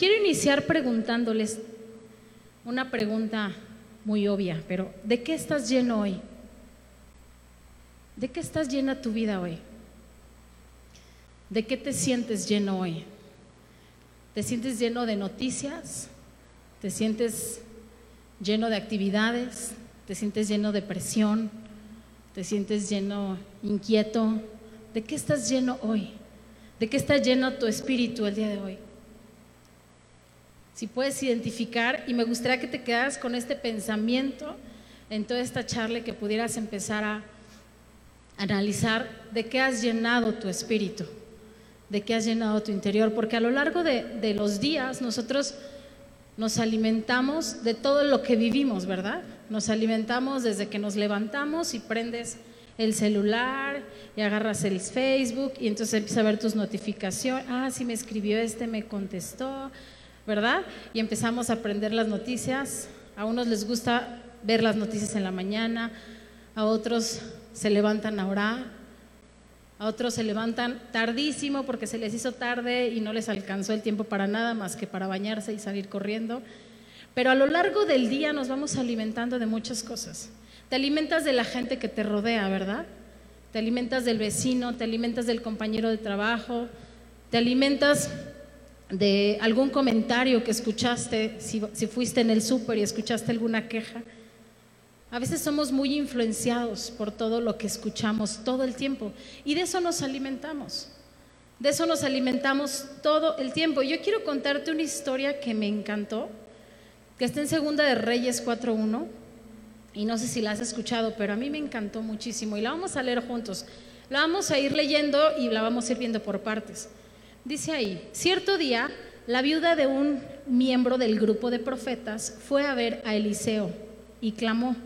quiero iniciar preguntándoles una pregunta muy obvia, pero ¿de qué estás lleno hoy? ¿De qué estás llena tu vida hoy? ¿De qué te sientes lleno hoy? ¿Te sientes lleno de noticias? ¿Te sientes lleno de actividades? ¿Te sientes lleno de presión? ¿Te sientes lleno inquieto? ¿De qué estás lleno hoy? ¿De qué está lleno tu espíritu el día de hoy? Si puedes identificar, y me gustaría que te quedaras con este pensamiento en toda esta charla, que pudieras empezar a analizar de qué has llenado tu espíritu, de qué has llenado tu interior, porque a lo largo de, de los días nosotros nos alimentamos de todo lo que vivimos, ¿verdad? Nos alimentamos desde que nos levantamos y prendes el celular y agarras el Facebook y entonces empiezas a ver tus notificaciones. Ah, sí me escribió este, me contestó, ¿verdad? Y empezamos a aprender las noticias. A unos les gusta ver las noticias en la mañana, a otros se levantan a orar, a otros se levantan tardísimo porque se les hizo tarde y no les alcanzó el tiempo para nada más que para bañarse y salir corriendo. Pero a lo largo del día nos vamos alimentando de muchas cosas. Te alimentas de la gente que te rodea, ¿verdad? Te alimentas del vecino, te alimentas del compañero de trabajo, te alimentas de algún comentario que escuchaste, si, fuiste en el súper y escuchaste alguna queja. A veces somos muy influenciados por todo lo que escuchamos todo el tiempo y de eso nos alimentamos. De eso nos alimentamos todo el tiempo. Yo quiero contarte una historia que me encantó, que está en Segunda de Reyes 4.1 y no sé si la has escuchado, pero a mí me encantó muchísimo y la vamos a leer juntos. La vamos a ir leyendo y la vamos a ir viendo por partes. Dice ahí, cierto día, la viuda de un miembro del grupo de profetas fue a ver a Eliseo y clamó,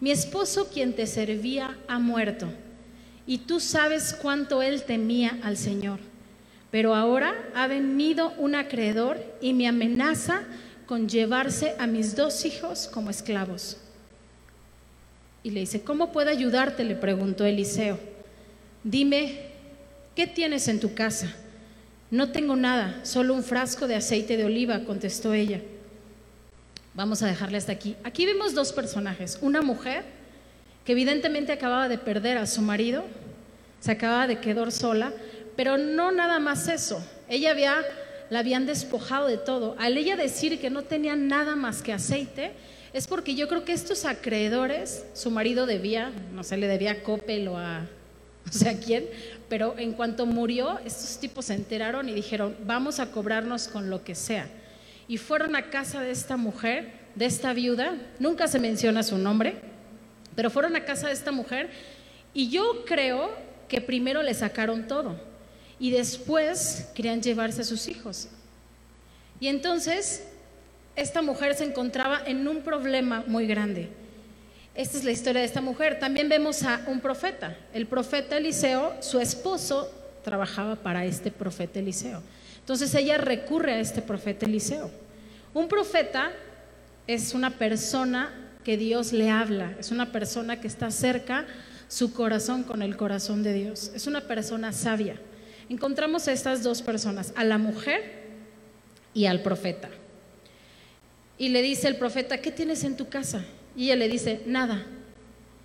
mi esposo quien te servía ha muerto, y tú sabes cuánto él temía al Señor. Pero ahora ha venido un acreedor y me amenaza con llevarse a mis dos hijos como esclavos. Y le dice, ¿cómo puedo ayudarte? le preguntó Eliseo. Dime, ¿qué tienes en tu casa? No tengo nada, solo un frasco de aceite de oliva, contestó ella. Vamos a dejarle hasta aquí. Aquí vemos dos personajes. Una mujer que evidentemente acababa de perder a su marido, se acababa de quedar sola, pero no nada más eso. Ella había, la habían despojado de todo. Al ella decir que no tenía nada más que aceite, es porque yo creo que estos acreedores, su marido debía, no sé, le debía a Coppel o a, o sea, ¿quién? Pero en cuanto murió, estos tipos se enteraron y dijeron, vamos a cobrarnos con lo que sea. Y fueron a casa de esta mujer, de esta viuda, nunca se menciona su nombre, pero fueron a casa de esta mujer y yo creo que primero le sacaron todo y después querían llevarse a sus hijos. Y entonces esta mujer se encontraba en un problema muy grande. Esta es la historia de esta mujer. También vemos a un profeta. El profeta Eliseo, su esposo, trabajaba para este profeta Eliseo. Entonces ella recurre a este profeta Eliseo. Un profeta es una persona que Dios le habla, es una persona que está cerca su corazón con el corazón de Dios, es una persona sabia. Encontramos a estas dos personas, a la mujer y al profeta. Y le dice el profeta, ¿qué tienes en tu casa? Y ella le dice, nada,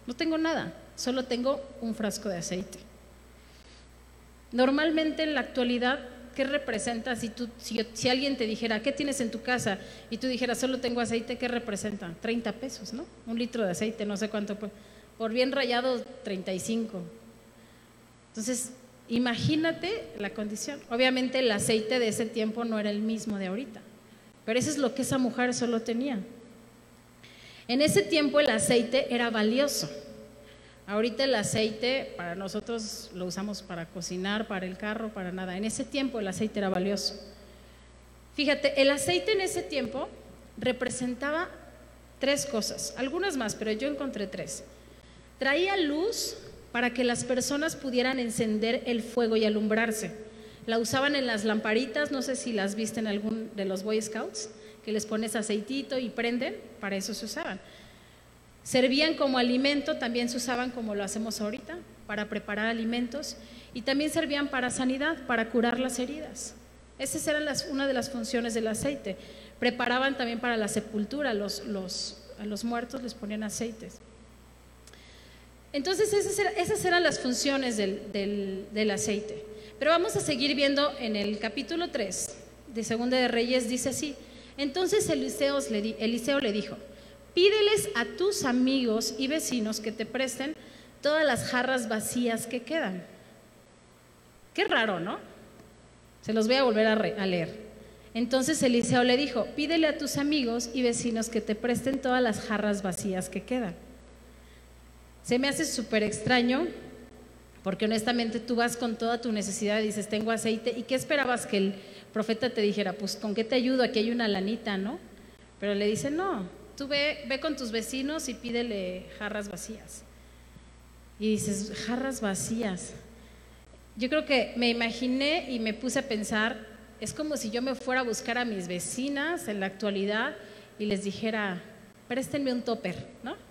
no tengo nada, solo tengo un frasco de aceite. Normalmente en la actualidad, ¿qué representa si, si, alguien te dijera, ¿qué tienes en tu casa? Y tú dijeras, solo tengo aceite, ¿qué representa? 30 pesos, ¿no? Un litro de aceite, no sé cuánto. Por bien rayado, 35. Entonces, imagínate la condición. Obviamente el aceite de ese tiempo no era el mismo de ahorita, pero eso es lo que esa mujer solo tenía. En ese tiempo el aceite era valioso. Ahorita el aceite para nosotros lo usamos para cocinar, para el carro, para nada. En ese tiempo el aceite era valioso. Fíjate, el aceite en ese tiempo representaba tres cosas, algunas más, pero yo encontré tres. Traía luz para que las personas pudieran encender el fuego y alumbrarse. La usaban en las lamparitas, no sé si las viste en algún de los Boy Scouts que les pones aceitito y prenden, para eso se usaban. Servían como alimento, también se usaban como lo hacemos ahorita, para preparar alimentos, y también servían para sanidad, para curar las heridas. Esa era una de las funciones del aceite. Preparaban también para la sepultura, los, a los muertos les ponían aceites. Entonces esas, eran las funciones del, aceite. Pero vamos a seguir viendo en el capítulo 3 de Segunda de Reyes, dice así. Entonces Eliseo le, dijo, pídeles a tus amigos y vecinos que te presten todas las jarras vacías que quedan. Qué raro, ¿no? Se los voy a volver a, leer. Entonces Eliseo le dijo, pídele a tus amigos y vecinos que te presten todas las jarras vacías que quedan. Se me hace súper extraño porque honestamente tú vas con toda tu necesidad y dices, tengo aceite, ¿y qué esperabas que el profeta te dijera? Pues con qué te ayudo, aquí hay una lanita, ¿no? Pero le dice, no, tú ve, ve con tus vecinos y pídele jarras vacías. Y dices, jarras vacías yo creo que me imaginé y me puse a pensar, es como si yo me fuera a buscar a mis vecinas en la actualidad y les dijera, préstenme un topper, ¿no?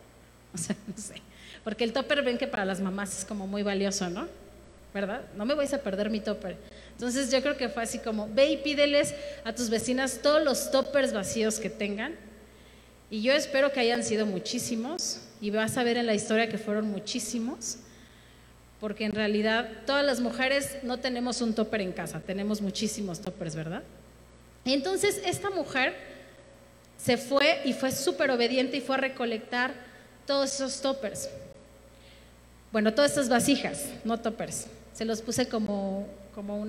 O sea, no sé. Porque el topper ven que para las mamás es como muy valioso, ¿no? ¿Verdad? No me vais a perder mi topper. Entonces yo creo que fue así como, ve y pídeles a tus vecinas todos los toppers vacíos que tengan. Y yo espero que hayan sido muchísimos. Y vas a ver en la historia que fueron muchísimos porque en realidad todas las mujeres no tenemos un topper en casa, tenemos muchísimos toppers, ¿verdad? Entonces esta mujer se fue y fue súper obediente y fue a recolectar todos esos toppers. Bueno, todas esas vasijas, no toppers. Se los puse como, como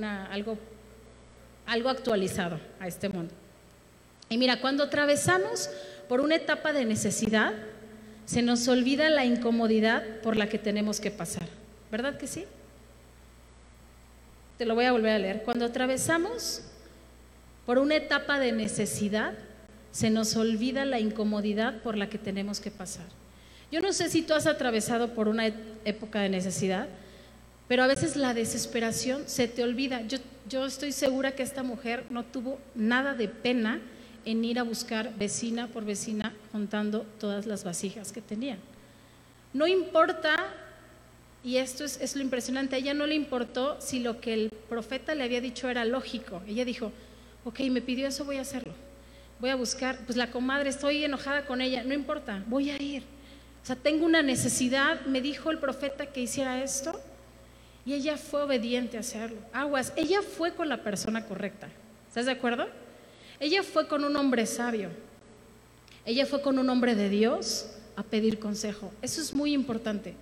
algo actualizado a este mundo. Y mira, cuando atravesamos por una etapa de necesidad, se nos olvida la incomodidad por la que tenemos que pasar. ¿Verdad que sí? Te lo voy a volver a leer. Cuando atravesamos por una etapa de necesidad, se nos olvida la incomodidad por la que tenemos que pasar. Yo no sé si tú has atravesado por una época de necesidad, pero a veces la desesperación se te olvida. Yo, estoy segura que esta mujer no tuvo nada de pena en ir a buscar vecina por vecina juntando todas las vasijas que tenían. No importa y esto es, lo impresionante, a ella no le importó si lo que el profeta le había dicho era lógico. Ella dijo, ok, me pidió eso, voy a hacerlo. Voy a buscar, pues la comadre, estoy enojada con ella, no importa, voy a ir. O sea, tengo una necesidad, me dijo el profeta que hiciera esto y ella fue obediente a hacerlo. Aguas, ella fue con la persona correcta. ¿Estás de acuerdo? Ella fue con un hombre sabio. Ella fue con un hombre de Dios a pedir consejo. Eso es muy importante.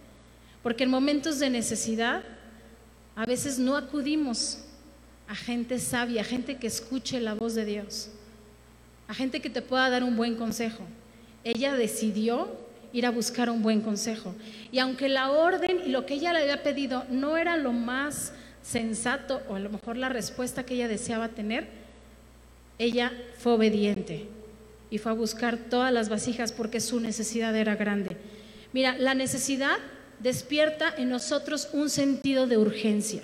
Porque en momentos de necesidad a veces no acudimos a gente sabia, a gente que escuche la voz de Dios, a gente que te pueda dar un buen consejo. Ella decidió ir a buscar un buen consejo. Y aunque la orden y lo que ella le había pedido no era lo más sensato o a lo mejor la respuesta que ella deseaba tener, ella fue obediente y fue a buscar todas las vasijas porque su necesidad era grande. Mira, la necesidad despierta en nosotros un sentido de urgencia,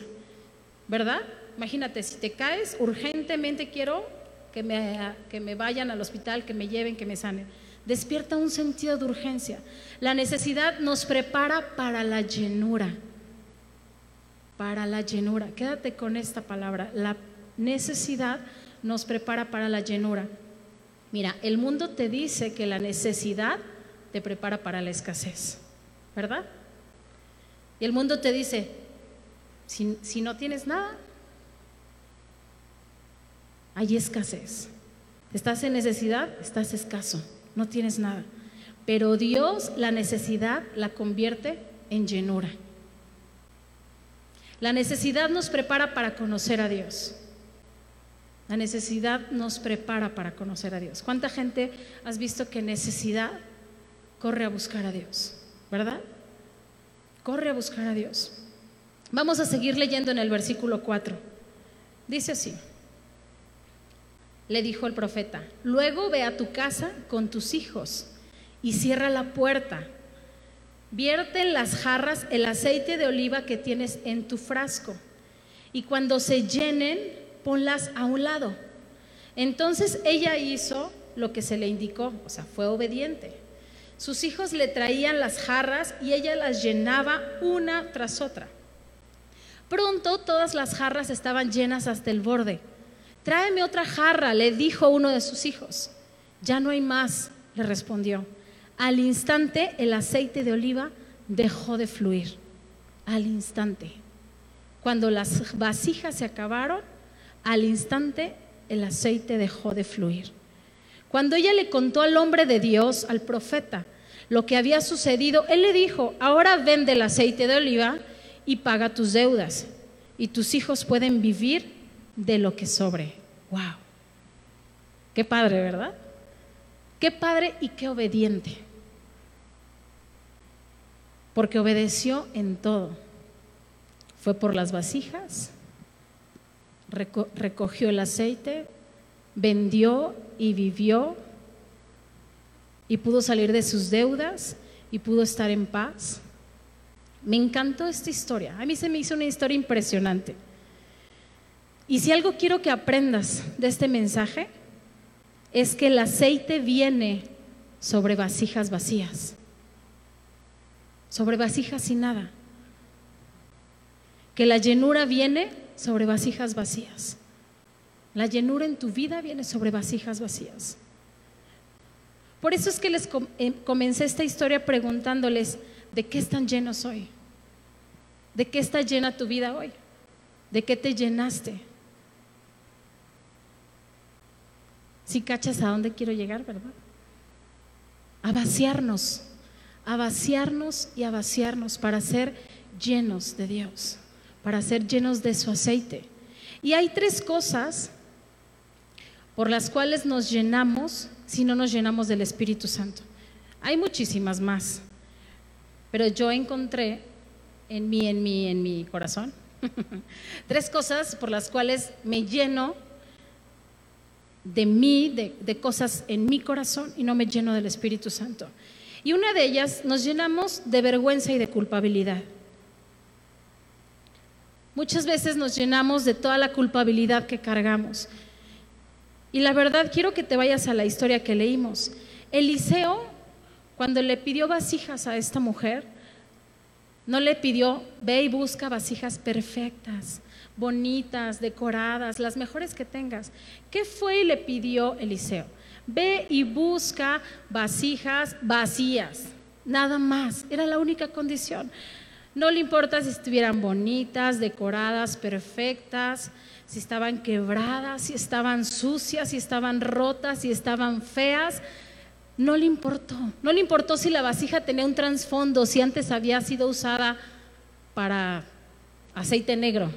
¿verdad? Imagínate, si te caes, urgentemente quiero que me, que me vayan al hospital, que me lleven, que me sanen. Despierta un sentido de urgencia. La necesidad nos prepara para la llenura. Para la llenura. Quédate con esta palabra. La necesidad nos prepara para la llenura. Mira, el mundo te dice que la necesidad te prepara para la escasez, ¿verdad? Y el mundo te dice, si, no tienes nada, hay escasez. Estás en necesidad, estás escaso, no tienes nada. Pero Dios la necesidad la convierte en llenura. La necesidad nos prepara para conocer a Dios. La necesidad nos prepara para conocer a Dios. ¿Cuánta gente has visto que necesidad corre a buscar a Dios? ¿Verdad? Corre a buscar a Dios. Vamos a seguir leyendo en el versículo 4. Dice así. Le dijo el profeta, luego ve a tu casa con tus hijos y cierra la puerta. Vierte en las jarras el aceite de oliva que tienes en tu frasco y cuando se llenen, ponlas a un lado. Entonces ella hizo lo que se le indicó, o sea, fue obediente. Sus hijos le traían las jarras y ella las llenaba una tras otra. Pronto todas las jarras estaban llenas hasta el borde. Tráeme otra jarra, le dijo uno de sus hijos. Ya no hay más, le respondió. Al instante el aceite de oliva dejó de fluir. Al instante. Cuando las vasijas se acabaron, al instante el aceite dejó de fluir. Cuando ella le contó al hombre de Dios, al profeta, lo que había sucedido, él le dijo, ahora vende el aceite de oliva y paga tus deudas, y tus hijos pueden vivir de lo que sobre. ¡Wow! Qué padre, ¿verdad? Qué padre y qué obediente. Porque obedeció en todo. Fue por las vasijas, recogió el aceite, vendió y vivió y pudo salir de sus deudas y pudo estar en paz. Me encantó esta historia. A mí se me hizo una historia impresionante. Y si algo quiero que aprendas de este mensaje, es que el aceite viene sobre vasijas vacías, sobre vasijas sin nada. Que la llenura viene sobre vasijas vacías. La llenura en tu vida viene sobre vasijas vacías. Por eso es que les eh, comencé esta historia preguntándoles, ¿de qué están llenos hoy? ¿De qué está llena tu vida hoy? ¿De qué te llenaste? Si cachas a dónde quiero llegar, ¿verdad? A vaciarnos, a vaciarnos y a vaciarnos para ser llenos de Dios, para ser llenos de su aceite. Y hay tres cosas por las cuales nos llenamos si no nos llenamos del Espíritu Santo. Hay muchísimas más, pero yo encontré en mí, en mí, en mi corazón, tres cosas por las cuales me lleno de mí, de, de, cosas en mi corazón y no me lleno del Espíritu Santo. Y una de ellas nos llenamos de vergüenza y de culpabilidad. Muchas veces nos llenamos de toda la culpabilidad que cargamos. Y la verdad, quiero que te vayas a la historia que leímos. Eliseo, cuando le pidió vasijas a esta mujer, no le pidió, ve y busca vasijas perfectas, bonitas, decoradas, las mejores que tengas. ¿Qué fue y le pidió Eliseo? Ve y busca vasijas vacías, nada más. Era la única condición. No le importa si estuvieran bonitas, decoradas, perfectas, si estaban quebradas, si estaban sucias, si estaban rotas, si estaban feas. No le importó. No le importó si la vasija tenía un trasfondo, si antes había sido usada para aceite negro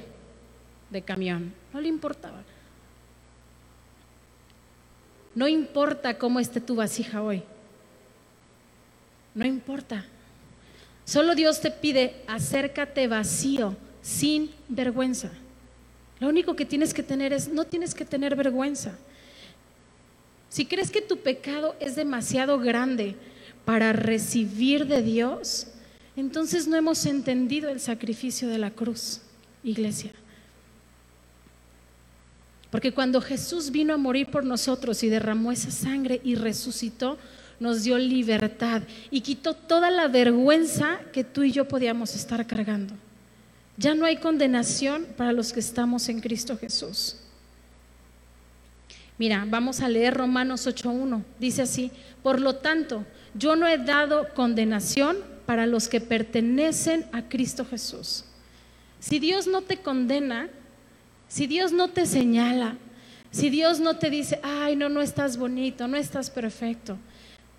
de camión. No le importaba. No importa cómo esté tu vasija hoy. No importa. Solo Dios te pide, acércate vacío, sin vergüenza. Lo único que tienes que tener es, no tienes que tener vergüenza. Si crees que tu pecado es demasiado grande para recibir de Dios, entonces no hemos entendido el sacrificio de la cruz, iglesia. Porque cuando Jesús vino a morir por nosotros y derramó esa sangre y resucitó, nos dio libertad y quitó toda la vergüenza que tú y yo podíamos estar cargando. Ya no hay condenación para los que estamos en Cristo Jesús. Mira, vamos a leer Romanos 8.1. Dice así, por lo tanto, yo no he dado condenación para los que pertenecen a Cristo Jesús. Si Dios no te condena, si Dios no te señala, si Dios no te dice, ay, no, no estás bonito, no estás perfecto,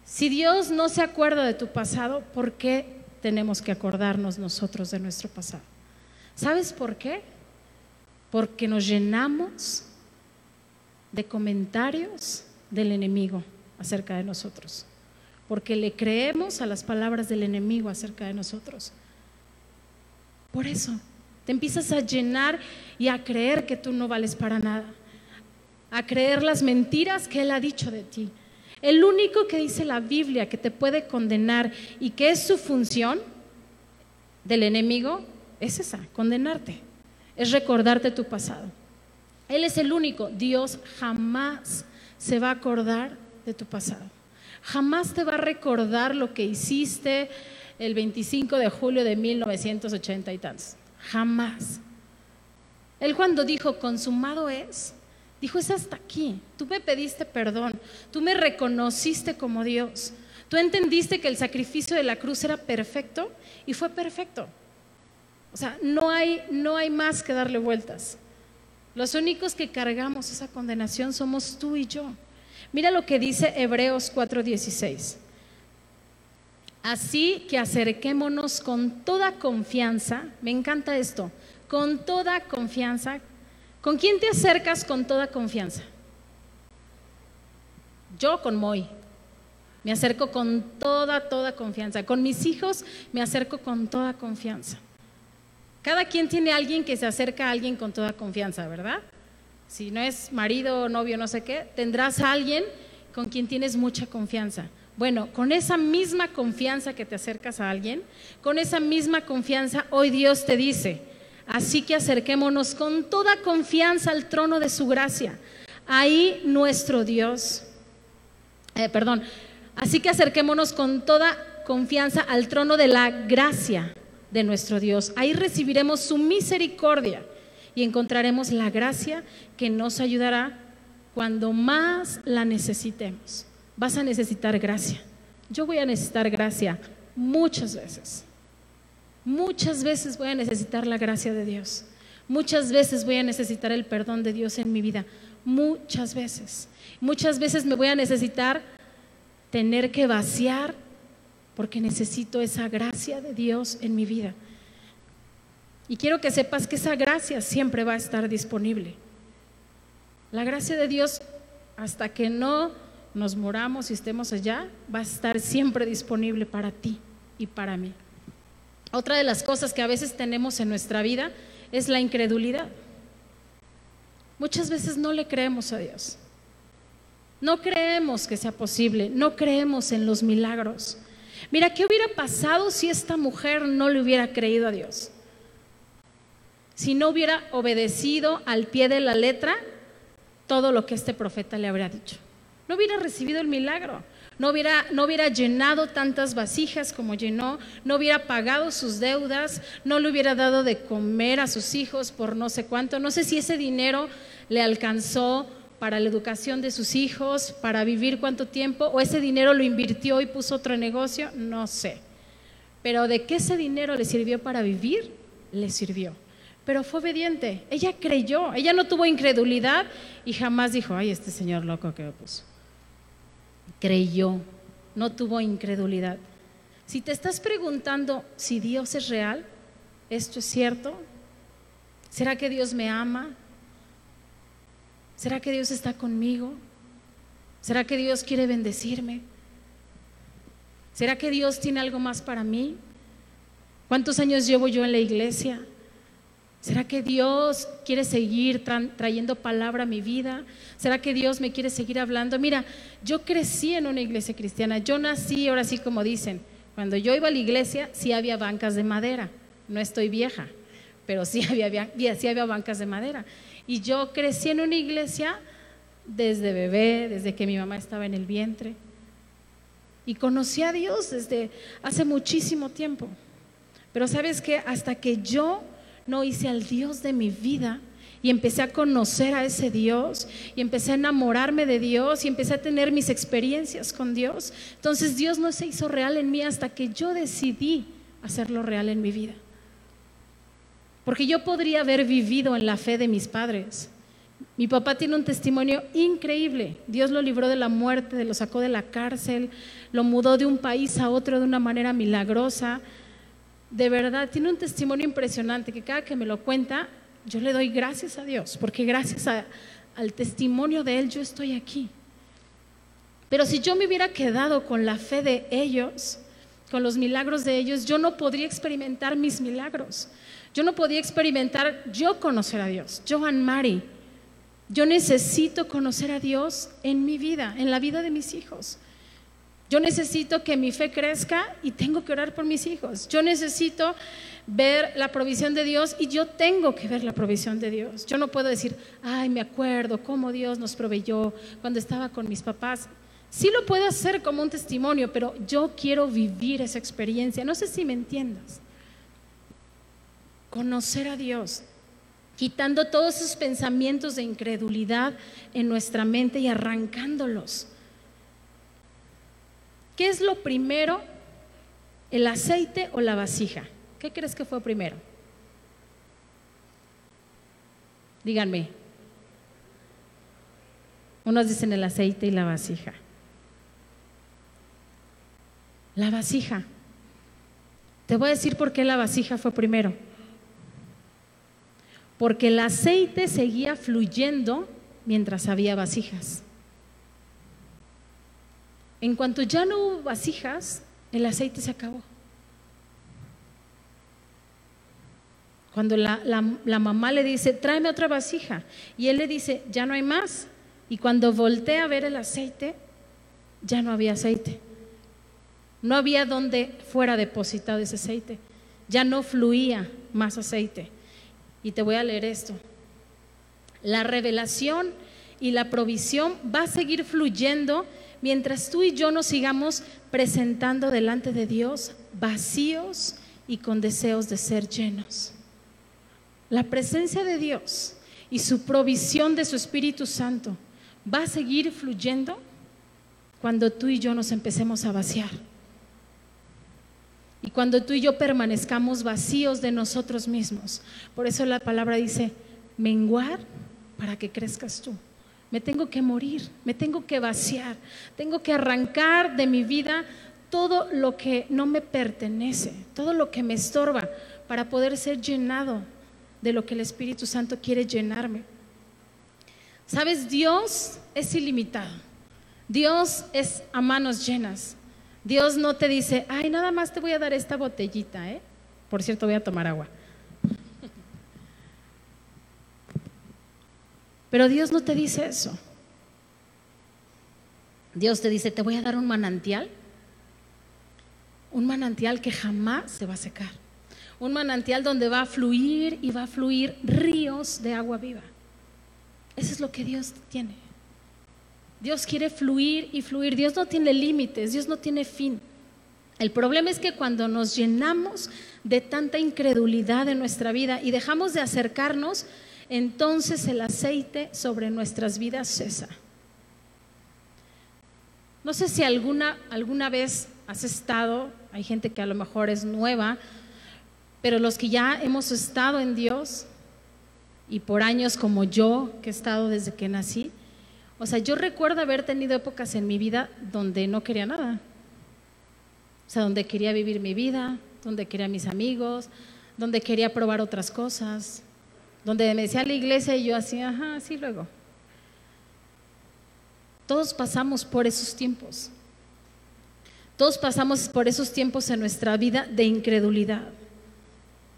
si Dios no se acuerda de tu pasado, ¿por qué tenemos que acordarnos nosotros de nuestro pasado? ¿Sabes por qué? Porque nos llenamos de comentarios del enemigo acerca de nosotros. Porque le creemos a las palabras del enemigo acerca de nosotros. Por eso, te empiezas a llenar y a creer que tú no vales para nada. A creer las mentiras que Él ha dicho de ti. El único que dice la Biblia que te puede condenar y que es su función del enemigo es esa, condenarte, es recordarte tu pasado. Él es el único, Dios jamás se va a acordar de tu pasado. Jamás te va a recordar lo que hiciste el 25 de julio de 1980 y tantos. Jamás. Él cuando dijo consumado es, Dijo, es hasta aquí. Tú me pediste perdón, tú me reconociste como Dios, tú entendiste que el sacrificio de la cruz era perfecto y fue perfecto. O sea, no hay, no hay más que darle vueltas. Los únicos que cargamos esa condenación somos tú y yo. Mira lo que dice Hebreos 4:16. Así que acerquémonos con toda confianza, me encanta esto, con toda confianza. ¿Con quién te acercas con toda confianza? Yo con Moy. Me acerco con toda, toda confianza. Con mis hijos me acerco con toda confianza. Cada quien tiene alguien que se acerca a alguien con toda confianza, ¿verdad? Si no es marido, novio, no sé qué, tendrás a alguien con quien tienes mucha confianza. Bueno, con esa misma confianza que te acercas a alguien, con esa misma confianza, hoy Dios te dice, así que acerquémonos con toda confianza al trono de su gracia. Ahí nuestro Dios, eh, perdón, así que acerquémonos con toda confianza al trono de la gracia de nuestro Dios. Ahí recibiremos su misericordia y encontraremos la gracia que nos ayudará cuando más la necesitemos. Vas a necesitar gracia. Yo voy a necesitar gracia muchas veces. Muchas veces voy a necesitar la gracia de Dios. Muchas veces voy a necesitar el perdón de Dios en mi vida. Muchas veces. Muchas veces me voy a necesitar tener que vaciar porque necesito esa gracia de Dios en mi vida. Y quiero que sepas que esa gracia siempre va a estar disponible. La gracia de Dios, hasta que no nos moramos y estemos allá, va a estar siempre disponible para ti y para mí. Otra de las cosas que a veces tenemos en nuestra vida es la incredulidad. Muchas veces no le creemos a Dios. No creemos que sea posible, no creemos en los milagros. Mira, ¿qué hubiera pasado si esta mujer no le hubiera creído a Dios? Si no hubiera obedecido al pie de la letra todo lo que este profeta le habría dicho. No hubiera recibido el milagro, no hubiera, no hubiera llenado tantas vasijas como llenó, no hubiera pagado sus deudas, no le hubiera dado de comer a sus hijos por no sé cuánto. No sé si ese dinero le alcanzó para la educación de sus hijos, para vivir cuánto tiempo, o ese dinero lo invirtió y puso otro negocio, no sé. Pero de qué ese dinero le sirvió para vivir, le sirvió. Pero fue obediente, ella creyó, ella no tuvo incredulidad y jamás dijo, ay, este señor loco que me puso. Creyó, no tuvo incredulidad. Si te estás preguntando si Dios es real, ¿esto es cierto? ¿Será que Dios me ama? ¿Será que Dios está conmigo? ¿Será que Dios quiere bendecirme? ¿Será que Dios tiene algo más para mí? ¿Cuántos años llevo yo en la iglesia? ¿Será que Dios quiere seguir trayendo palabra a mi vida? ¿Será que Dios me quiere seguir hablando? Mira, yo crecí en una iglesia cristiana. Yo nací, ahora sí como dicen, cuando yo iba a la iglesia sí había bancas de madera. No estoy vieja, pero sí había, sí había bancas de madera. Y yo crecí en una iglesia desde bebé, desde que mi mamá estaba en el vientre. Y conocí a Dios desde hace muchísimo tiempo. Pero sabes que hasta que yo no hice al Dios de mi vida y empecé a conocer a ese Dios y empecé a enamorarme de Dios y empecé a tener mis experiencias con Dios, entonces Dios no se hizo real en mí hasta que yo decidí hacerlo real en mi vida. Porque yo podría haber vivido en la fe de mis padres. Mi papá tiene un testimonio increíble. Dios lo libró de la muerte, lo sacó de la cárcel, lo mudó de un país a otro de una manera milagrosa. De verdad, tiene un testimonio impresionante que cada que me lo cuenta, yo le doy gracias a Dios, porque gracias al testimonio de Él yo estoy aquí. Pero si yo me hubiera quedado con la fe de ellos, con los milagros de ellos, yo no podría experimentar mis milagros. Yo no podía experimentar yo conocer a Dios, yo Mari. Yo necesito conocer a Dios en mi vida, en la vida de mis hijos. Yo necesito que mi fe crezca y tengo que orar por mis hijos. Yo necesito ver la provisión de Dios y yo tengo que ver la provisión de Dios. Yo no puedo decir, ay, me acuerdo cómo Dios nos proveyó cuando estaba con mis papás. Sí lo puedo hacer como un testimonio, pero yo quiero vivir esa experiencia. No sé si me entiendas conocer a Dios, quitando todos esos pensamientos de incredulidad en nuestra mente y arrancándolos. ¿Qué es lo primero? ¿El aceite o la vasija? ¿Qué crees que fue primero? Díganme. Unos dicen el aceite y la vasija. La vasija. Te voy a decir por qué la vasija fue primero. Porque el aceite seguía fluyendo mientras había vasijas. En cuanto ya no hubo vasijas, el aceite se acabó. Cuando la, mamá le dice, tráeme otra vasija, y él le dice, ya no hay más. Y cuando voltea a ver el aceite, ya no había aceite. No había donde fuera depositado ese aceite. Ya no fluía más aceite. Y te voy a leer esto. La revelación y la provisión va a seguir fluyendo mientras tú y yo nos sigamos presentando delante de Dios vacíos y con deseos de ser llenos. La presencia de Dios y su provisión de su Espíritu Santo va a seguir fluyendo cuando tú y yo nos empecemos a vaciar. Y cuando tú y yo permanezcamos vacíos de nosotros mismos. Por eso la palabra dice, menguar para que crezcas tú. Me tengo que morir, me tengo que vaciar, tengo que arrancar de mi vida todo lo que no me pertenece, todo lo que me estorba para poder ser llenado de lo que el Espíritu Santo quiere llenarme. Sabes, Dios es ilimitado. Dios es a manos llenas. Dios no te dice, ay, nada más te voy a dar esta botellita, ¿eh? Por cierto, voy a tomar agua. Pero Dios no te dice eso. Dios te dice, te voy a dar un manantial, un manantial que jamás se va a secar, un manantial donde va a fluir y va a fluir ríos de agua viva. Eso es lo que Dios tiene. Dios quiere fluir y fluir. Dios no tiene límites, Dios no tiene fin. El problema es que cuando nos llenamos de tanta incredulidad en nuestra vida y dejamos de acercarnos, entonces el aceite sobre nuestras vidas cesa. No sé si alguna, alguna vez has estado, hay gente que a lo mejor es nueva, pero los que ya hemos estado en Dios y por años como yo, que he estado desde que nací, o sea, yo recuerdo haber tenido épocas en mi vida donde no quería nada. O sea, donde quería vivir mi vida, donde quería mis amigos, donde quería probar otras cosas, donde me decía la iglesia y yo así, ajá, sí luego. Todos pasamos por esos tiempos. Todos pasamos por esos tiempos en nuestra vida de incredulidad.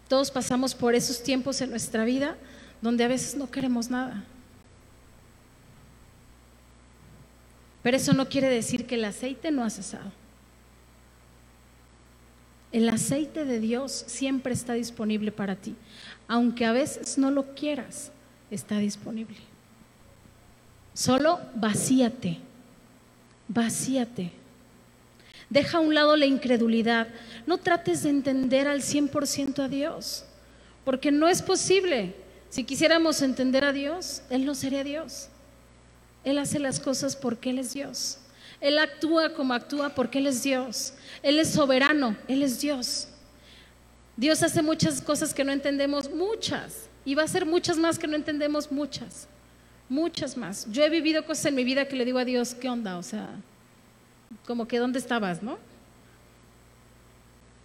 Todos pasamos por esos tiempos en nuestra vida donde a veces no queremos nada. Pero eso no quiere decir que el aceite no ha cesado. El aceite de Dios siempre está disponible para ti. Aunque a veces no lo quieras, está disponible. Solo vacíate, vacíate. Deja a un lado la incredulidad. No trates de entender al 100% a Dios, porque no es posible. Si quisiéramos entender a Dios, Él no sería Dios. Él hace las cosas porque Él es Dios. Él actúa como actúa porque Él es Dios. Él es soberano, Él es Dios. Dios hace muchas cosas que no entendemos, muchas. Y va a hacer muchas más que no entendemos, muchas. Muchas más. Yo he vivido cosas en mi vida que le digo a Dios, ¿qué onda? O sea, como que ¿dónde estabas, no?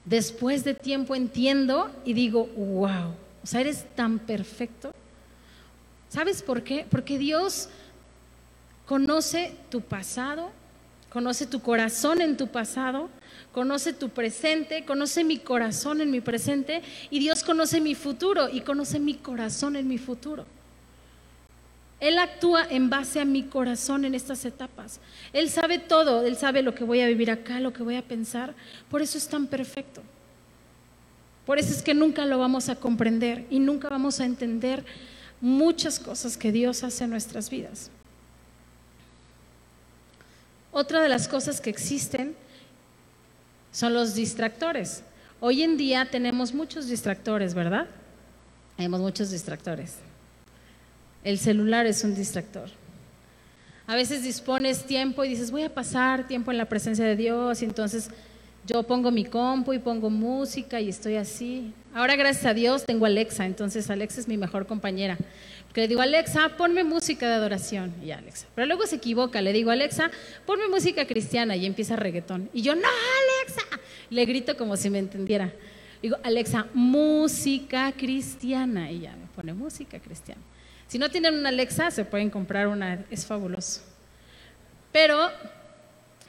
Después de tiempo entiendo y digo, wow, o sea, eres tan perfecto. ¿Sabes por qué? Porque Dios Conoce tu pasado, conoce tu corazón en tu pasado, conoce tu presente, conoce mi corazón en mi presente y Dios conoce mi futuro y conoce mi corazón en mi futuro. Él actúa en base a mi corazón en estas etapas. Él sabe todo, Él sabe lo que voy a vivir acá, lo que voy a pensar. Por eso es tan perfecto. Por eso es que nunca lo vamos a comprender y nunca vamos a entender muchas cosas que Dios hace en nuestras vidas. Otra de las cosas que existen son los distractores. Hoy en día tenemos muchos distractores, ¿verdad? Tenemos muchos distractores. El celular es un distractor. A veces dispones tiempo y dices, voy a pasar tiempo en la presencia de Dios y entonces yo pongo mi compu y pongo música y estoy así. Ahora gracias a Dios tengo Alexa, entonces Alexa es mi mejor compañera. Porque le digo, Alexa, ponme música de adoración. Y Alexa. Pero luego se equivoca, le digo, Alexa, ponme música cristiana y empieza reggaetón. Y yo, no, Alexa. Le grito como si me entendiera. Digo, Alexa, música cristiana. Y ya me pone música cristiana. Si no tienen una Alexa, se pueden comprar una, es fabuloso. Pero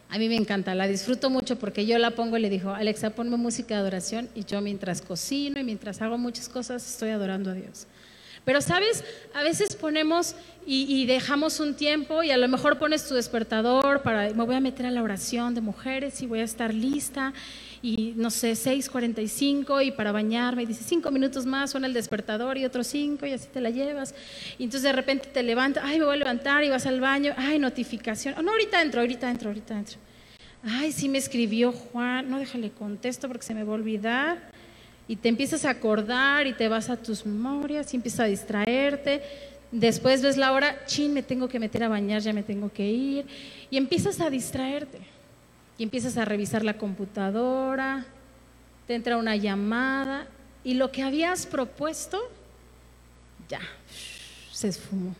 a mí me encanta, la disfruto mucho porque yo la pongo y le digo, Alexa, ponme música de adoración y yo mientras cocino y mientras hago muchas cosas estoy adorando a Dios. Pero sabes, a veces ponemos y, dejamos un tiempo y a lo mejor pones tu despertador para, me voy a meter a la oración de mujeres y voy a estar lista y no sé, 6.45 y para bañarme y dice cinco minutos más suena el despertador y otros cinco y así te la llevas. Y entonces de repente te levantas, ay, me voy a levantar y vas al baño, ay, notificación, oh, no, ahorita entro, ahorita entro, ahorita entro. Ay, sí me escribió Juan, no déjale contesto porque se me va a olvidar y te empiezas a acordar y te vas a tus memorias y empiezas a distraerte. Después ves la hora, chin, me tengo que meter a bañar, ya me tengo que ir. Y empiezas a distraerte. Y empiezas a revisar la computadora, te entra una llamada y lo que habías propuesto, ya, se esfumó.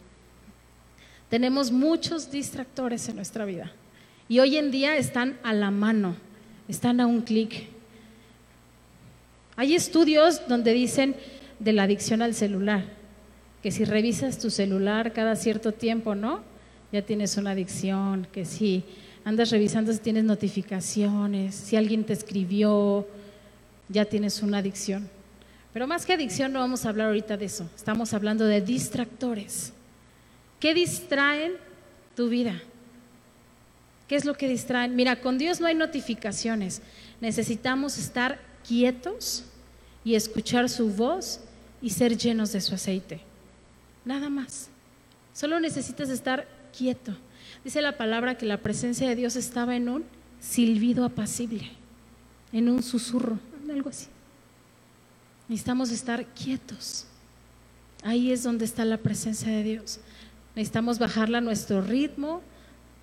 Tenemos muchos distractores en nuestra vida y hoy en día están a la mano, están a un clic. Hay estudios donde dicen de la adicción al celular, que si revisas tu celular cada cierto tiempo, ¿no? Ya tienes una adicción, que si andas revisando si tienes notificaciones, si alguien te escribió, ya tienes una adicción. Pero más que adicción no vamos a hablar ahorita de eso, estamos hablando de distractores. ¿Qué distraen tu vida? ¿Qué es lo que distraen? Mira, con Dios no hay notificaciones, necesitamos estar quietos y escuchar su voz y ser llenos de su aceite. Nada más. Solo necesitas estar quieto. Dice la palabra que la presencia de Dios estaba en un silbido apacible, en un susurro, algo así. Necesitamos estar quietos. Ahí es donde está la presencia de Dios. Necesitamos bajarla a nuestro ritmo,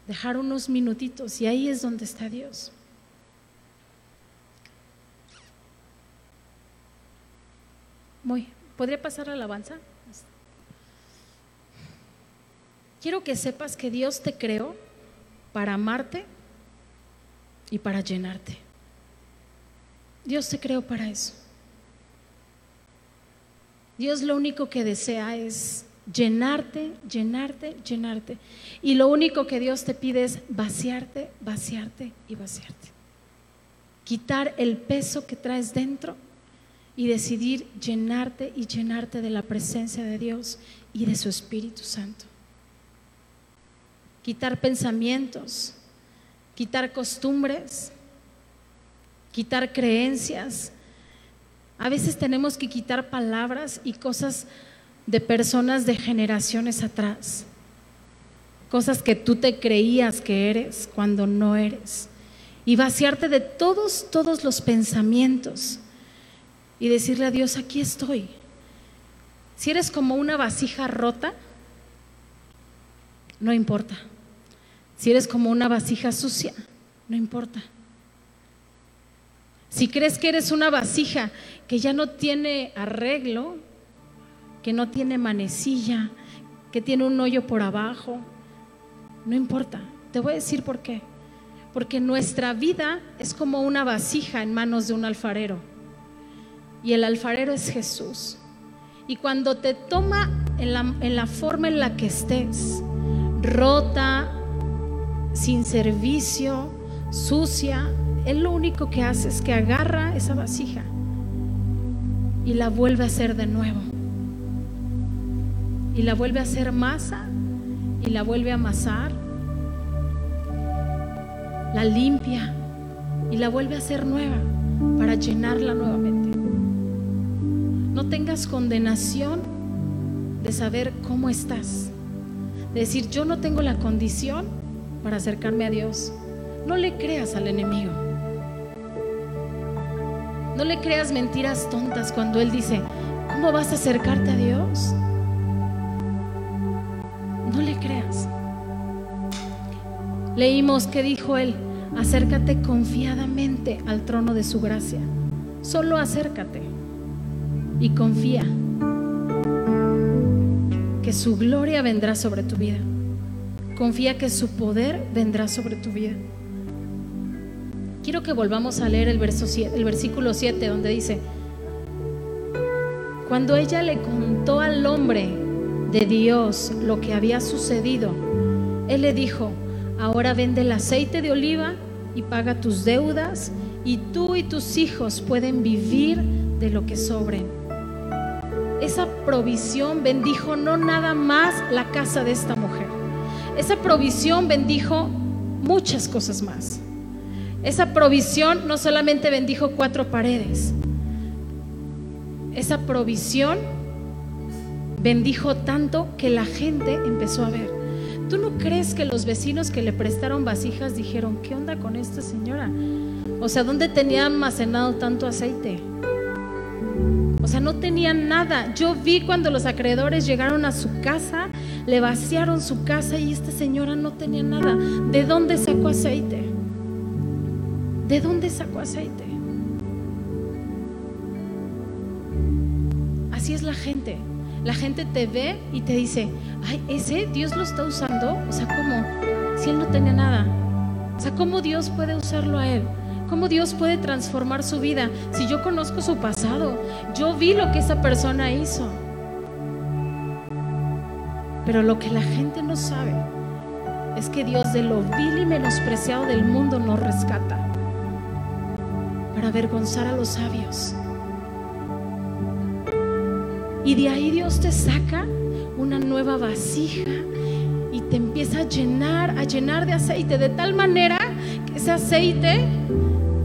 dejar unos minutitos y ahí es donde está Dios. Muy, ¿podría pasar la alabanza? Quiero que sepas que Dios te creó para amarte y para llenarte. Dios te creó para eso. Dios lo único que desea es llenarte, llenarte, llenarte. Y lo único que Dios te pide es vaciarte, vaciarte y vaciarte. Quitar el peso que traes dentro y decidir llenarte y llenarte de la presencia de Dios y de su Espíritu Santo. Quitar pensamientos, quitar costumbres, quitar creencias. A veces tenemos que quitar palabras y cosas de personas de generaciones atrás. Cosas que tú te creías que eres cuando no eres. Y vaciarte de todos, todos los pensamientos y decirle a Dios, aquí estoy. Si eres como una vasija rota, no importa. Si eres como una vasija sucia, no importa. Si crees que eres una vasija que ya no tiene arreglo, que no tiene manecilla, que tiene un hoyo por abajo, no importa. Te voy a decir por qué. Porque nuestra vida es como una vasija en manos de un alfarero y el alfarero es Jesús. Y cuando te toma en la, forma en la que estés, rota, sin servicio, sucia, Él lo único que hace es que agarra esa vasija y la vuelve a hacer de nuevo. Y la vuelve a hacer masa y la vuelve a amasar. La limpia y la vuelve a hacer nueva para llenarla nuevamente. No tengas condenación de saber cómo estás. De decir, yo no tengo la condición para acercarme a Dios. No le creas al enemigo. No le creas mentiras tontas cuando Él dice, ¿Cómo vas a acercarte a Dios? No le creas. Leímos que dijo él, acércate confiadamente al trono de su gracia. Solo acércate y confía que su gloria vendrá sobre tu vida. Confía que su poder vendrá sobre tu vida. Quiero que volvamos a leer el, verso el versículo 7 donde dice, cuando ella le contó al hombre de Dios lo que había sucedido, él le dijo, ahora vende el aceite de oliva y paga tus deudas y tú y tus hijos pueden vivir de lo que sobren. Esa provisión bendijo no nada más la casa de esta mujer, esa provisión bendijo muchas cosas más. Esa provisión no solamente bendijo cuatro paredes, esa provisión bendijo tanto que la gente empezó a ver. ¿Tú no crees que los vecinos que le prestaron vasijas dijeron, ¿qué onda con esta señora? O sea, ¿dónde tenía almacenado tanto aceite? Sea, no tenían nada. Yo vi cuando los acreedores llegaron a su casa, le vaciaron su casa y esta señora no tenía nada. ¿De dónde sacó aceite? ¿De dónde sacó aceite? Así es la gente. La gente te ve y te dice, ay, ese Dios lo está usando. O sea, ¿cómo? Si él no tenía nada. O sea, ¿cómo Dios puede usarlo a él? ¿Cómo Dios puede transformar su vida? Si yo conozco su pasado, yo vi lo que esa persona hizo. Pero lo que la gente no sabe es que Dios de lo vil y menospreciado del mundo nos rescata para avergonzar a los sabios. Y de ahí Dios te saca una nueva vasija y te empieza a llenar, a llenar de aceite, de tal manera ese aceite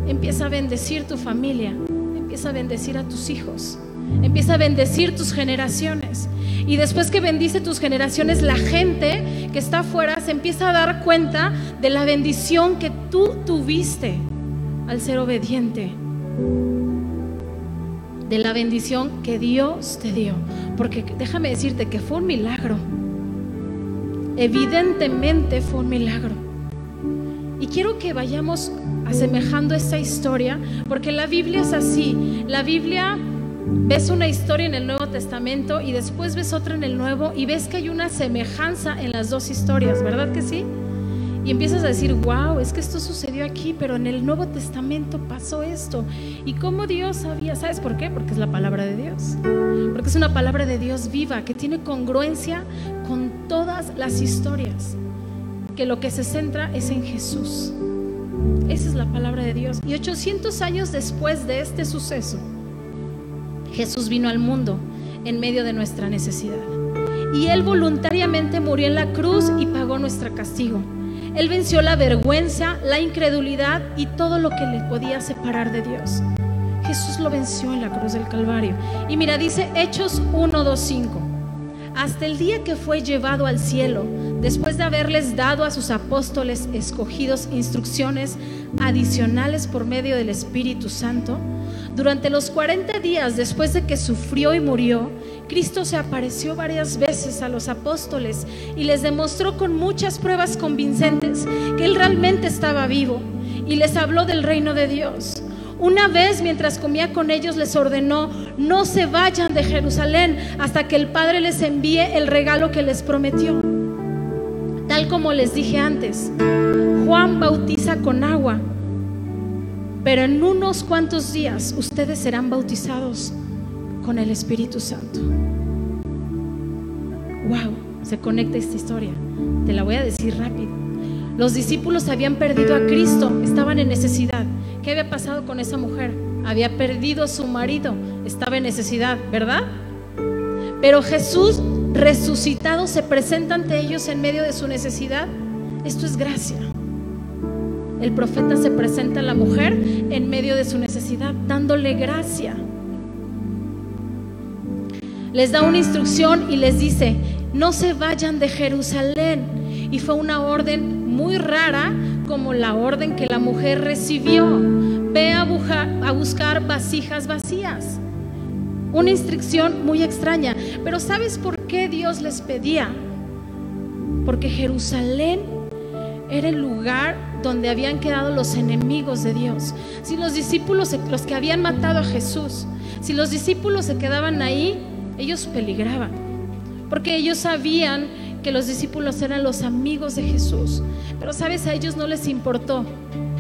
empieza a bendecir tu familia, empieza a bendecir a tus hijos, empieza a bendecir tus generaciones. Y después que bendice tus generaciones, la gente que está afuera se empieza a dar cuenta de la bendición que tú tuviste al ser obediente. De la bendición que Dios te dio. Porque déjame decirte que fue un milagro. Evidentemente fue un milagro. Y quiero que vayamos asemejando esta historia, porque la Biblia es así. La Biblia ves una historia en el Nuevo Testamento y después ves otra en el Nuevo y ves que hay una semejanza en las dos historias, ¿verdad que sí? Y empiezas a decir, wow, es que esto sucedió aquí, pero en el Nuevo Testamento pasó esto. ¿Y cómo Dios sabía? ¿Sabes por qué? Porque es la palabra de Dios. Porque es una palabra de Dios viva, que tiene congruencia con todas las historias. Que lo que se centra es en Jesús. Esa es la palabra de Dios. Y 800 años después de este suceso, Jesús vino al mundo en medio de nuestra necesidad. Y Él voluntariamente murió en la cruz y pagó nuestro castigo. Él venció la vergüenza, la incredulidad y todo lo que le podía separar de Dios. Jesús lo venció en la cruz del Calvario. Y mira, dice Hechos 1, 2, 5. Hasta el día que fue llevado al cielo, después de haberles dado a sus apóstoles escogidos instrucciones adicionales por medio del Espíritu Santo, durante los 40 días después de que sufrió y murió, Cristo se apareció varias veces a los apóstoles y les demostró con muchas pruebas convincentes que Él realmente estaba vivo y les habló del reino de Dios. Una vez mientras comía con ellos les ordenó, no se vayan de Jerusalén hasta que el Padre les envíe el regalo que les prometió. Tal como les dije antes, Juan bautiza con agua pero en unos cuantos días ustedes serán bautizados con el Espíritu Santo. Wow, se conecta esta historia. Te la voy a decir rápido. Los discípulos habían perdido a Cristo, estaban en necesidad. ¿Qué había pasado con esa mujer? Había perdido a su marido, estaba en necesidad, ¿verdad? Pero Jesús resucitado se presenta ante ellos en medio de su necesidad. Esto es gracia el profeta se presenta a la mujer en medio de su necesidad, dándole gracia. Les da una instrucción y les dice, no se vayan de Jerusalén. Y fue una orden muy rara como la orden que la mujer recibió. Ve a, buscar vasijas vacías. Una instrucción muy extraña. Pero ¿sabes por qué Dios les pedía? Porque Jerusalén era el lugar donde habían quedado los enemigos de Dios. Si los discípulos, los que habían matado a Jesús, si los discípulos se quedaban ahí, ellos peligraban. Porque ellos sabían que los discípulos eran los amigos de Jesús. Pero sabes, a ellos no les importó.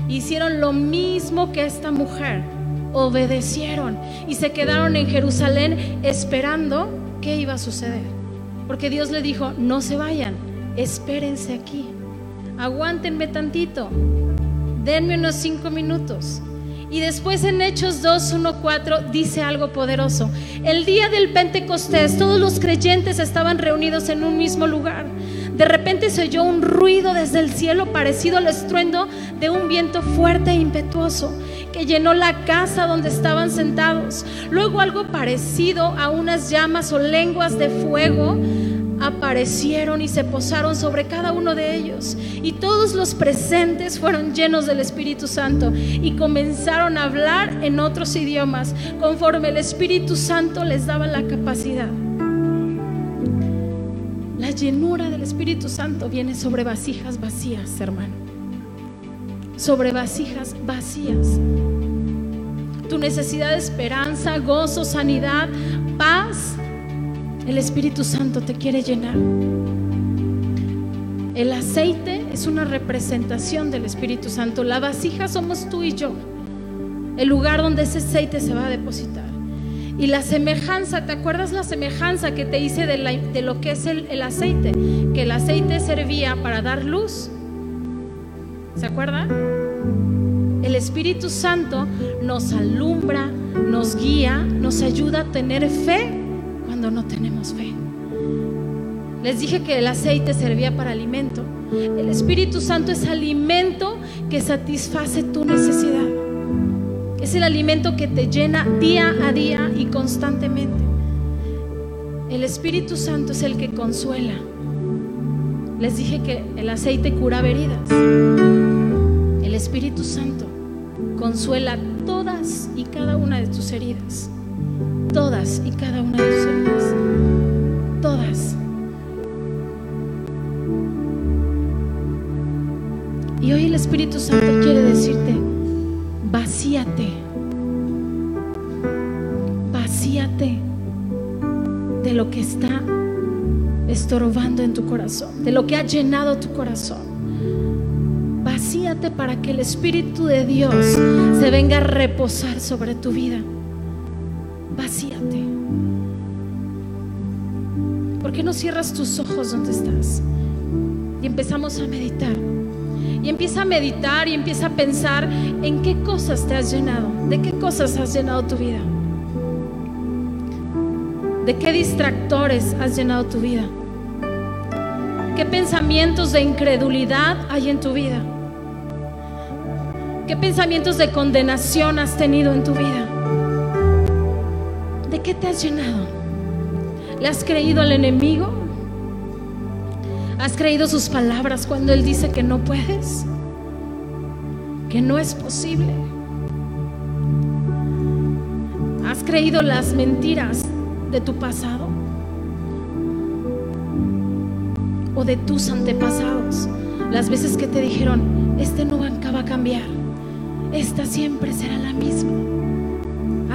Hicieron lo mismo que esta mujer. Obedecieron y se quedaron en Jerusalén esperando qué iba a suceder. Porque Dios le dijo, no se vayan, espérense aquí. Aguántenme tantito. Denme unos cinco minutos. Y después en Hechos 2, 1, 4 dice algo poderoso. El día del Pentecostés todos los creyentes estaban reunidos en un mismo lugar. De repente se oyó un ruido desde el cielo parecido al estruendo de un viento fuerte e impetuoso que llenó la casa donde estaban sentados. Luego algo parecido a unas llamas o lenguas de fuego aparecieron y se posaron sobre cada uno de ellos. Y todos los presentes fueron llenos del Espíritu Santo y comenzaron a hablar en otros idiomas conforme el Espíritu Santo les daba la capacidad. La llenura del Espíritu Santo viene sobre vasijas vacías, hermano. Sobre vasijas vacías. Tu necesidad de esperanza, gozo, sanidad, paz, el Espíritu Santo te quiere llenar. El aceite es una representación del Espíritu Santo. La vasija somos tú y yo. El lugar donde ese aceite se va a depositar. Y la semejanza, ¿te acuerdas la semejanza que te hice de, lo que es el, el aceite? Que el aceite servía para dar luz. ¿Se acuerdan? El Espíritu Santo nos alumbra, nos guía, nos ayuda a tener fe no tenemos fe. Les dije que el aceite servía para alimento. El Espíritu Santo es alimento que satisface tu necesidad. Es el alimento que te llena día a día y constantemente. El Espíritu Santo es el que consuela. Les dije que el aceite curaba heridas. El Espíritu Santo consuela todas y cada una de tus heridas todas y cada una de heridas. Todas. Y hoy el Espíritu Santo quiere decirte, vacíate, vacíate de lo que está estorbando en tu corazón, de lo que ha llenado tu corazón. Vacíate para que el Espíritu de Dios se venga a reposar sobre tu vida. Qué no cierras tus ojos donde estás? Y empezamos a meditar. Y empieza a meditar y empieza a pensar en qué cosas te has llenado, de qué cosas has llenado tu vida, de qué distractores has llenado tu vida, qué pensamientos de incredulidad hay en tu vida, qué pensamientos de condenación has tenido en tu vida. ¿De qué te has llenado? ¿Le has creído al enemigo? ¿Has creído sus palabras cuando él dice que no puedes? ¿Que no es posible? ¿Has creído las mentiras de tu pasado? ¿O de tus antepasados? Las veces que te dijeron, este no va a cambiar, esta siempre será la misma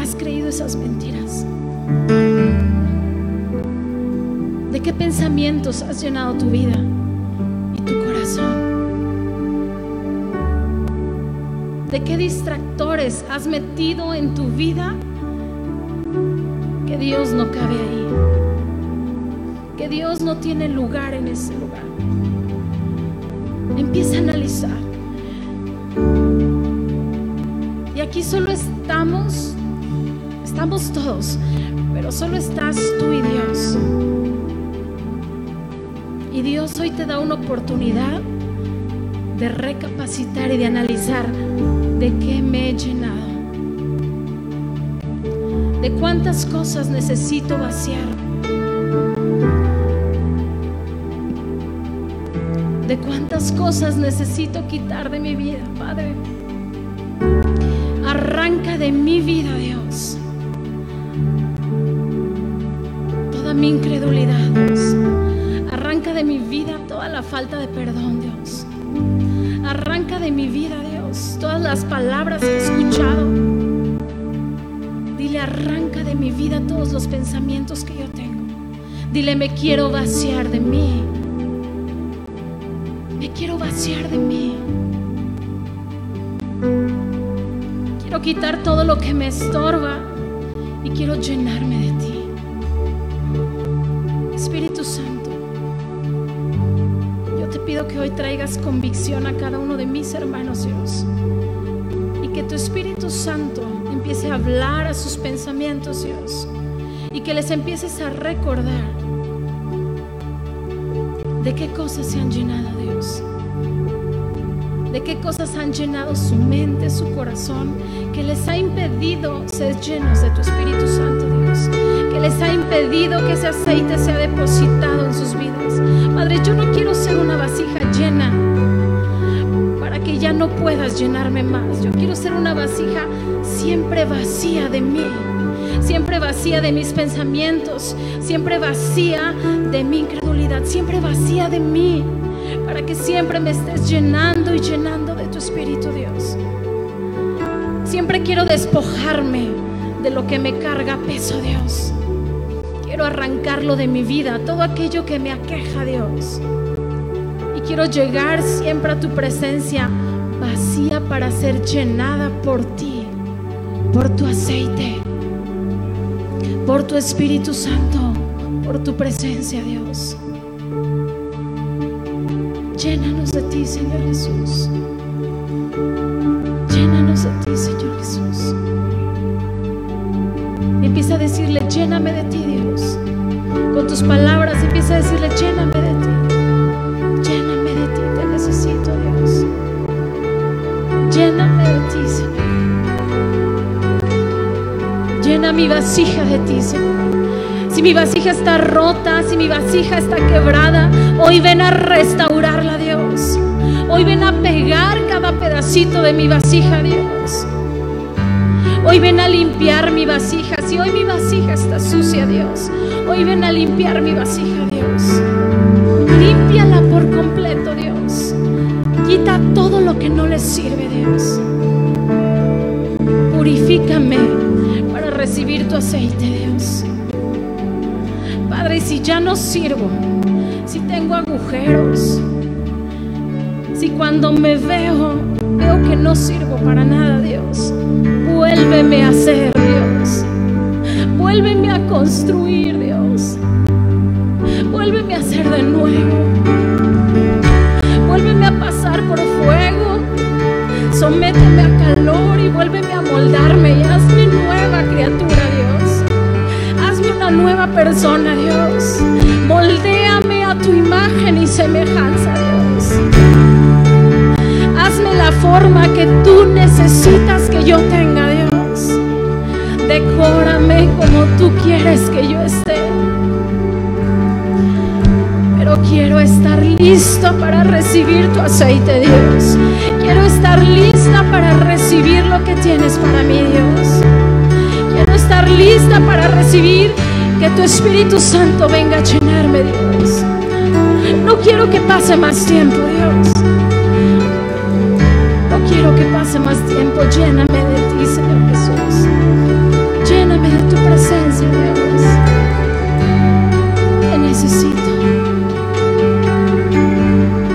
has creído esas mentiras? ¿De qué pensamientos has llenado tu vida y tu corazón? ¿De qué distractores has metido en tu vida que Dios no cabe ahí? Que Dios no tiene lugar en ese lugar. Empieza a analizar. Y aquí solo estamos Estamos todos, pero solo estás tú y Dios. Y Dios hoy te da una oportunidad de recapacitar y de analizar de qué me he llenado. De cuántas cosas necesito vaciar. De cuántas cosas necesito quitar de mi vida, Padre. Arranca de mi vida, Dios toda mi incredulidad, Dios. De mi vida toda la falta de perdón, Dios. Arranca de mi vida, Dios, todas las palabras que he escuchado. Dile, arranca de mi vida todos los pensamientos que yo tengo. Dile, me quiero vaciar de mí. Me quiero vaciar de mí. Quiero quitar todo lo que me estorba y quiero llenarme de que hoy traigas convicción a cada uno de mis hermanos, Dios. Y que tu Espíritu Santo empiece a hablar a sus pensamientos, Dios. Y que les empieces a recordar de qué cosas se han llenado, Dios. De qué cosas han llenado su mente, su corazón, que les ha impedido ser llenos de tu Espíritu Santo, Dios. Que les ha impedido que ese aceite sea depositado en sus vidas. Padre, yo no quiero ser una vasija llena para que ya no puedas llenarme más. Yo quiero ser una vasija siempre vacía de mí siempre vacía de mis pensamientos, siempre vacía de mi incredulidad, siempre vacía de mí, para que siempre me estés llenando y llenando de tu Espíritu, Dios. Siempre quiero despojarme de lo que me carga peso, Dios. Quiero arrancarlo de mi vida, todo aquello que me aqueja, Dios. Y quiero llegar siempre a tu presencia vacía para ser llenada por ti, por tu aceite por tu Espíritu Santo, por tu presencia, Dios. Llénanos de ti, Señor Jesús. Llénanos de ti, Señor Jesús. empieza a decirle, lléname de ti, Con tus palabras empieza a decirle, lléname de ti. Lléname de ti, te necesito, Dios. Lléname de ti, Señor. Llena mi vasija de ti, Señor. Si mi vasija está rota, si mi vasija está quebrada, hoy ven a restaurarla, Dios. Hoy ven a pegar cada pedacito de mi vasija, Dios. Hoy ven a limpiar mi vasija. Si hoy mi vasija está sucia, Dios, hoy ven a limpiar mi vasija, Dios. Límpiala por completo, Dios. Quita todo lo que no le sirve, Dios. Purifícame recibir tu aceite, Dios. Padre, si ya no sirvo, si tengo agujeros, si cuando me veo, que no sirvo para nada, Dios, vuélveme a hacer, Dios. Vuélveme a construir, Dios. Vuélveme a hacer de nuevo. Vuélveme a pasar por fuego. Sométeme a calor y vuélveme a moldarme y hazme nueva criatura, Dios. Hazme una nueva persona, Dios. Moldéame a tu imagen y semejanza, Dios. Forma que tú necesitas que yo tenga, Dios. Decórame como tú quieres que yo esté. Pero quiero estar listo para recibir tu aceite, Dios. Quiero estar lista para recibir lo que tienes para mí, Dios estar lista para recibir que tu Espíritu Santo venga a llenarme, Dios. No quiero que pase más tiempo, Dios. Que pase más tiempo. Lléname de ti, Señor Jesús. Lléname de tu presencia, Dios. Te necesito.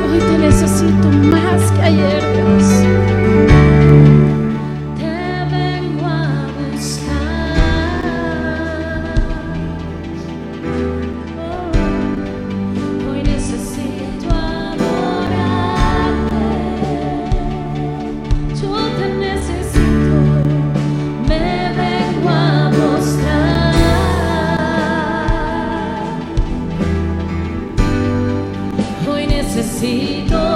Hoy te necesito más que ayer, necesito.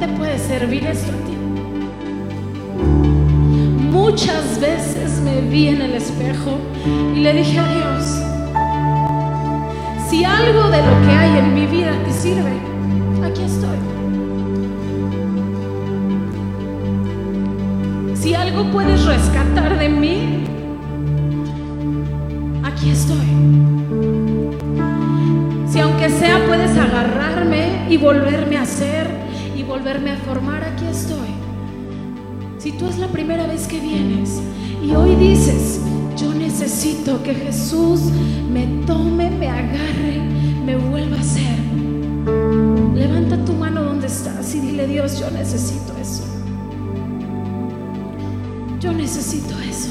Te puede servir esto a ti? Muchas veces me vi en el espejo y le dije a Dios, si algo de lo que hay en mi vida te sirve, aquí estoy. Si algo puedes rescatar de mí, aquí estoy. Si aunque sea puedes agarrarme y volverme a y volverme a formar, aquí estoy. Si tú es la primera vez que vienes y hoy dices, yo necesito que Jesús me tome, me agarre, me vuelva a ser. Levanta tu mano donde estás y dile, Dios, yo necesito eso. Yo necesito eso.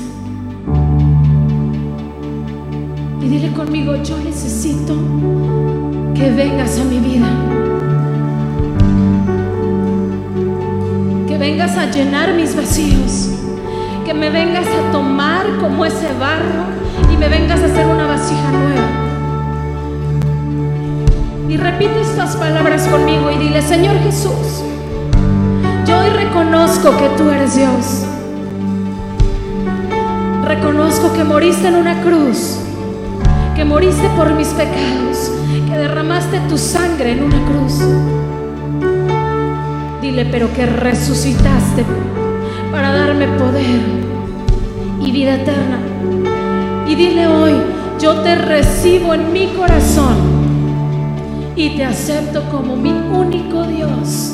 Y dile conmigo, yo necesito que vengas a mi vida. Vengas a llenar mis vacíos que me vengas a tomar como ese barro y me vengas a hacer una vasija nueva. Y repite estas palabras conmigo y dile, Señor Jesús, yo hoy reconozco que tú eres Dios. Reconozco que moriste en una cruz, que moriste por mis pecados, que derramaste tu sangre en una cruz. Dile, pero que resucitaste para darme poder y vida eterna. Y dile hoy, yo te recibo en mi corazón y te acepto como mi único Dios,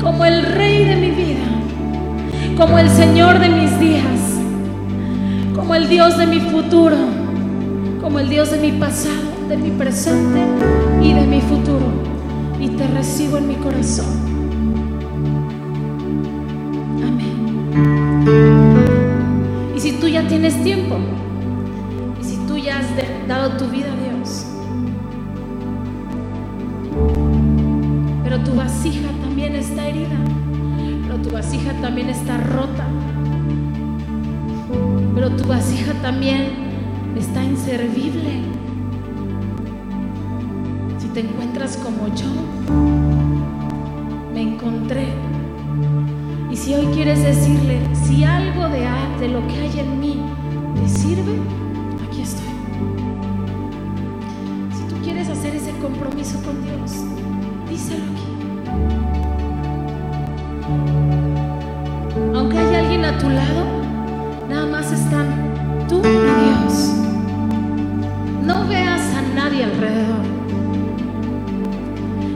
como el Rey de mi vida, como el Señor de mis días, como el Dios de mi futuro, como el Dios de mi pasado, de mi presente y de mi futuro. Y te recibo en mi corazón. Y si tú ya tienes tiempo, y si tú ya has dado tu vida a Dios, pero tu vasija también está herida, pero tu vasija también está rota, pero tu vasija también está inservible. Si te encuentras como yo, me encontré y si hoy quieres decirle, si algo de, de lo que hay en mí te sirve, aquí estoy. Si tú quieres hacer ese compromiso con Dios, díselo aquí. Aunque haya alguien a tu lado, nada más están tú y Dios. No veas a nadie alrededor.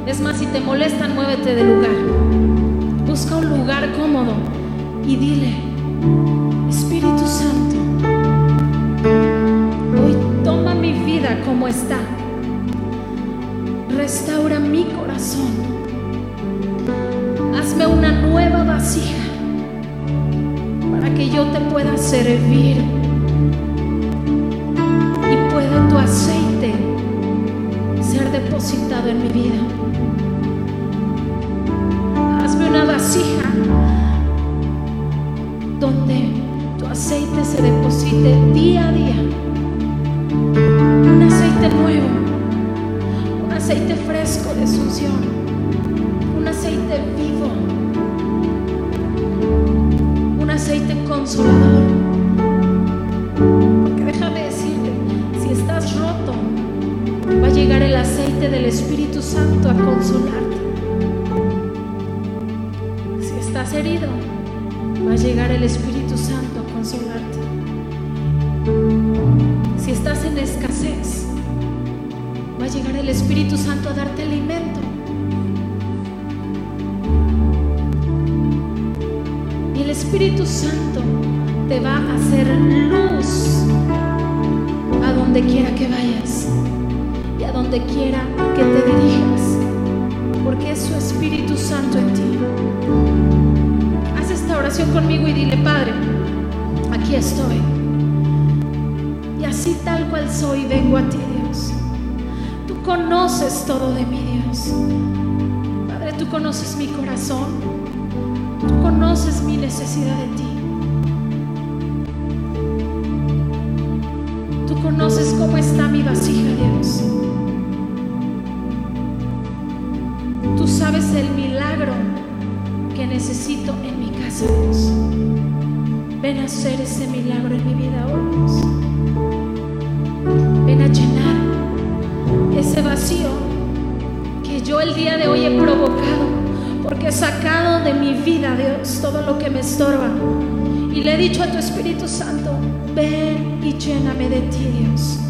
Es más, si te molestan, muévete del lugar. Y dile, Espíritu Santo, hoy toma mi vida como está. Restaura mi corazón. Hazme una nueva vasija para que yo te pueda servir y pueda tu aceite ser depositado en mi vida. Donde tu aceite se deposite día a día. Un aceite nuevo, un aceite fresco de asunción, un aceite vivo, un aceite consolador. Porque déjame decirte, si estás roto, va a llegar el aceite del Espíritu Santo a consolarte llegar el Espíritu Santo a darte alimento. Y el Espíritu Santo te va a hacer luz a donde quiera que vayas y a donde quiera que te dirijas, porque es su Espíritu Santo en ti oración conmigo y dile, Padre, aquí estoy. Y así tal cual soy, vengo a ti, conoces todo de mí, Dios. Padre, tú conoces mi corazón. Tú conoces mi necesidad de ti. Porque he sacado de mi vida, Dios, todo lo que me estorba. Y le he dicho a tu Espíritu Santo, ven y lléname de ti, Dios.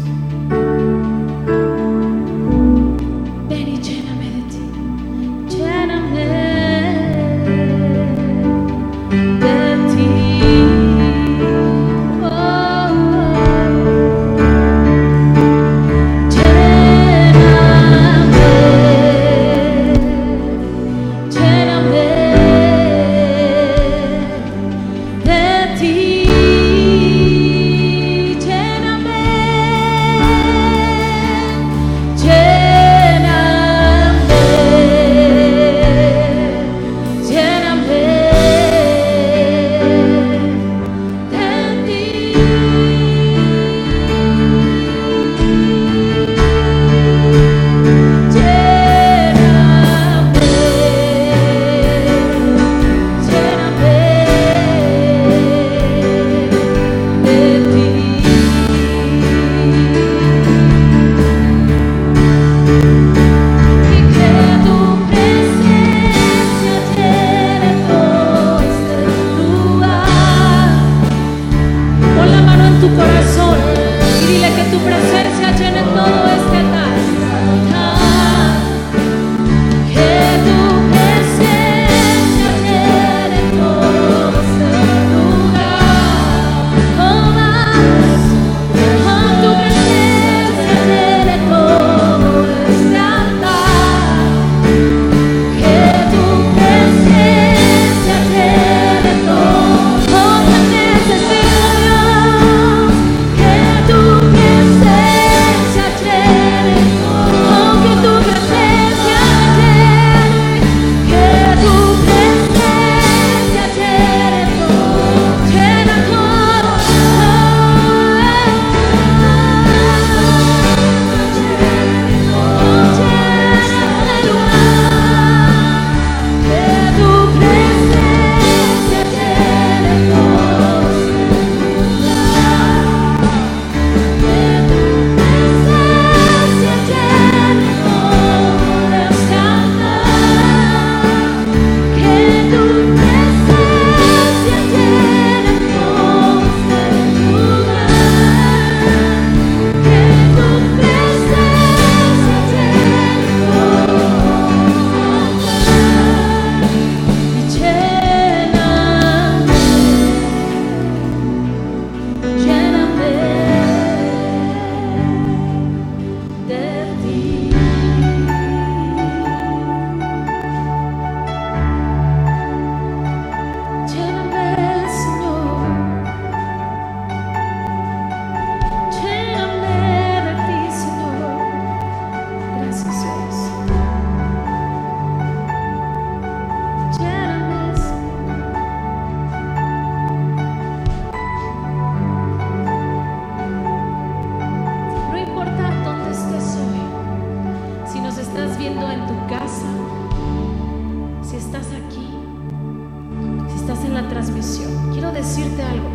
Quiero decirte algo.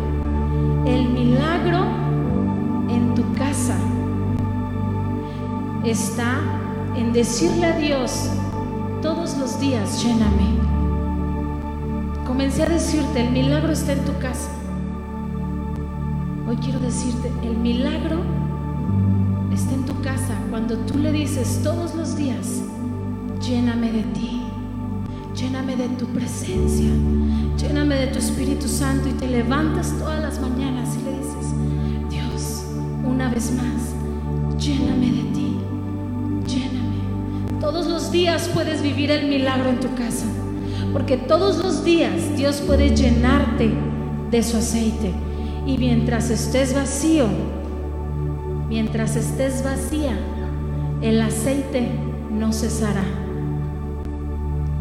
El milagro en tu casa está en decirle a Dios todos los días, lléname. Comencé a decirte, el milagro está en tu casa. Hoy quiero decirte, el milagro está en tu casa cuando tú le dices todos los días, lléname de ti, lléname de tu presencia, lléname de tu Espíritu Santo y te levantas todas las mañanas y le dices, Dios, una vez más, lléname de ti, lléname. Todos los días puedes vivir el milagro en tu casa, porque todos los días Dios puede llenarte de su aceite. Y mientras estés vacío, mientras estés vacía, el aceite no cesará.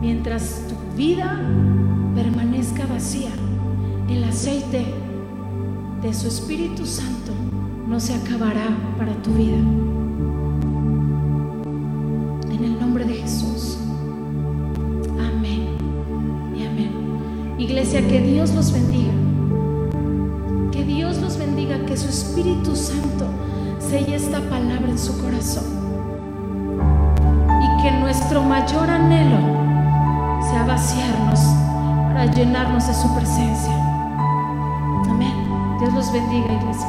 Mientras tu vida permanezca vacía, el aceite de su Espíritu Santo no se acabará para tu vida. En el nombre de Jesús. Amén y amén. Iglesia, que Dios los bendiga. Que Dios los bendiga, que su Espíritu Santo selle esta palabra en su corazón. Y que nuestro mayor anhelo sea vaciarnos para llenarnos de su presencia. Amén. Dios los bendiga, iglesia.